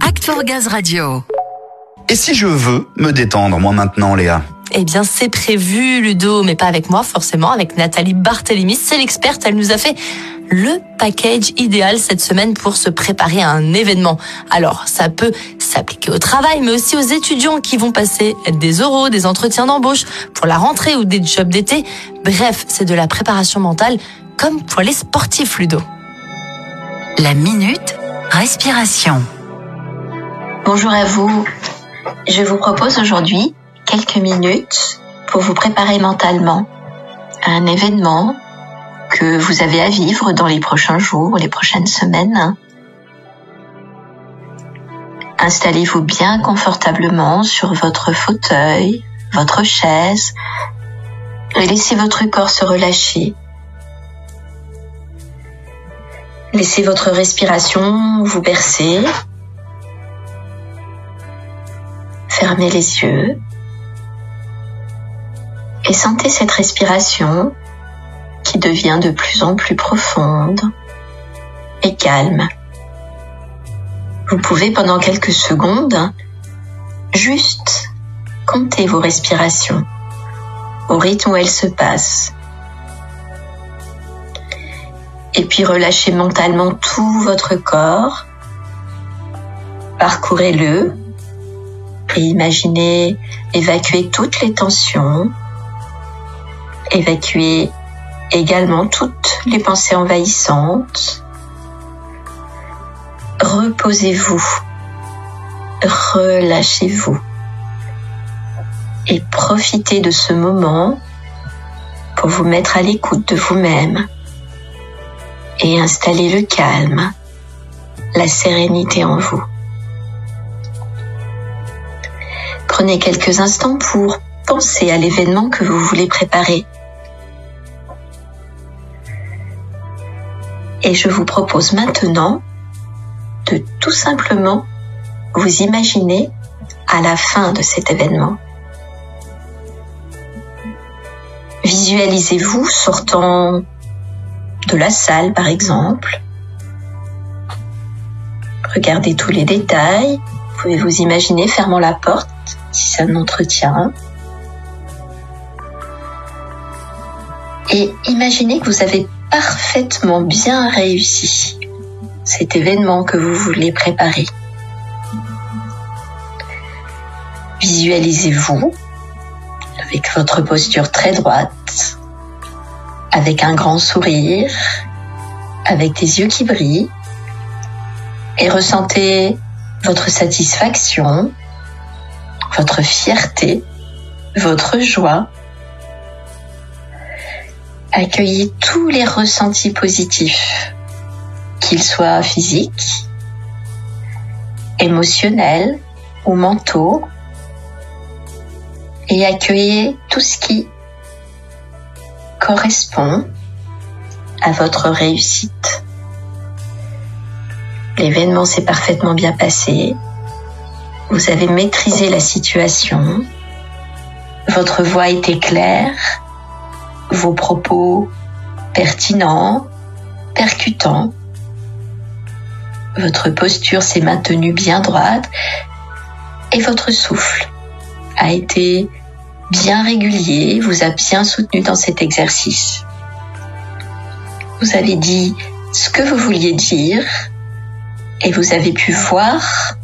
Act for Gaz Radio. Et si je veux me détendre, moi maintenant, Léa? Eh bien, c'est prévu, Ludo, mais pas avec moi, forcément, avec Nathalie Barthélémy. C'est l'experte. Elle nous a fait le package idéal cette semaine pour se préparer à un événement. Alors, ça peut s'appliquer au travail, mais aussi aux étudiants qui vont passer des oraux, des entretiens d'embauche pour la rentrée ou des jobs d'été. Bref, c'est de la préparation mentale comme pour les sportifs, Ludo. La minute respiration. Bonjour à vous. Je vous propose aujourd'hui quelques minutes pour vous préparer mentalement à un événement que vous avez à vivre dans les prochains jours ou les prochaines semaines. Installez-vous bien confortablement sur votre fauteuil, votre chaise, et laissez votre corps se relâcher. Laissez votre respiration vous bercer. Les yeux et sentez cette respiration qui devient de plus en plus profonde et calme. Vous pouvez pendant quelques secondes juste compter vos respirations au rythme où elles se passent. Et puis relâchez mentalement tout votre corps. Parcourez-le et imaginez évacuer toutes les tensions, évacuer également toutes les pensées envahissantes. Reposez-vous, relâchez-vous et profitez de ce moment pour vous mettre à l'écoute de vous-même et installer le calme, la sérénité en vous. Prenez quelques instants pour penser à l'événement que vous voulez préparer Et je vous propose maintenant de tout simplement vous imaginer à la fin de cet événement. Visualisez-vous sortant de la salle par exemple. Regardez tous les détails. Vous pouvez vous imaginer fermant la porte c'est un entretien. Et imaginez que vous avez parfaitement bien réussi cet événement que vous voulez préparer. Visualisez-vous avec votre posture très droite, avec un grand sourire, avec des yeux qui brillent, et ressentez votre satisfaction, votre fierté, votre joie accueillez tous les ressentis positifs, qu'ils soient physiques, émotionnels ou mentaux, et accueillez tout ce qui correspond à votre réussite. L'événement s'est parfaitement bien passé. Vous avez maîtrisé la situation. Votre voix était claire vos propos pertinents, percutants. Votre posture s'est maintenue bien droite et votre souffle a été bien régulier, vous a bien soutenu dans cet exercice. Vous avez dit ce que vous vouliez dire et vous avez pu voir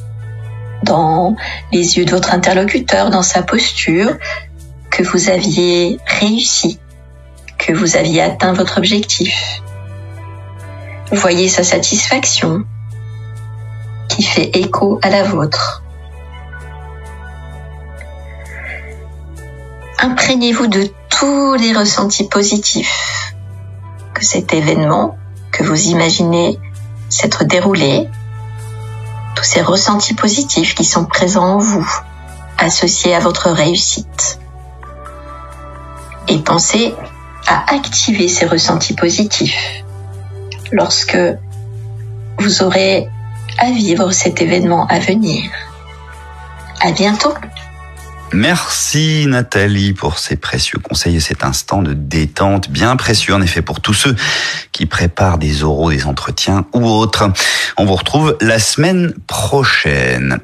dans les yeux de votre interlocuteur, dans sa posture, que vous aviez réussi que vous aviez atteint votre objectif. Voyez sa satisfaction qui fait écho à la vôtre. Imprégnez-vous de tous les ressentis positifs que cet événement que vous imaginez s'être déroulé, ces ressentis positifs qui sont présents en vous, associés à votre réussite. Et pensez à activer ces ressentis positifs lorsque vous aurez à vivre cet événement à venir. À bientôt. Merci Nathalie pour ces précieux conseils et cet instant de détente bien précieux en effet pour tous ceux qui préparent des oraux, des entretiens ou autres. On vous retrouve la semaine prochaine.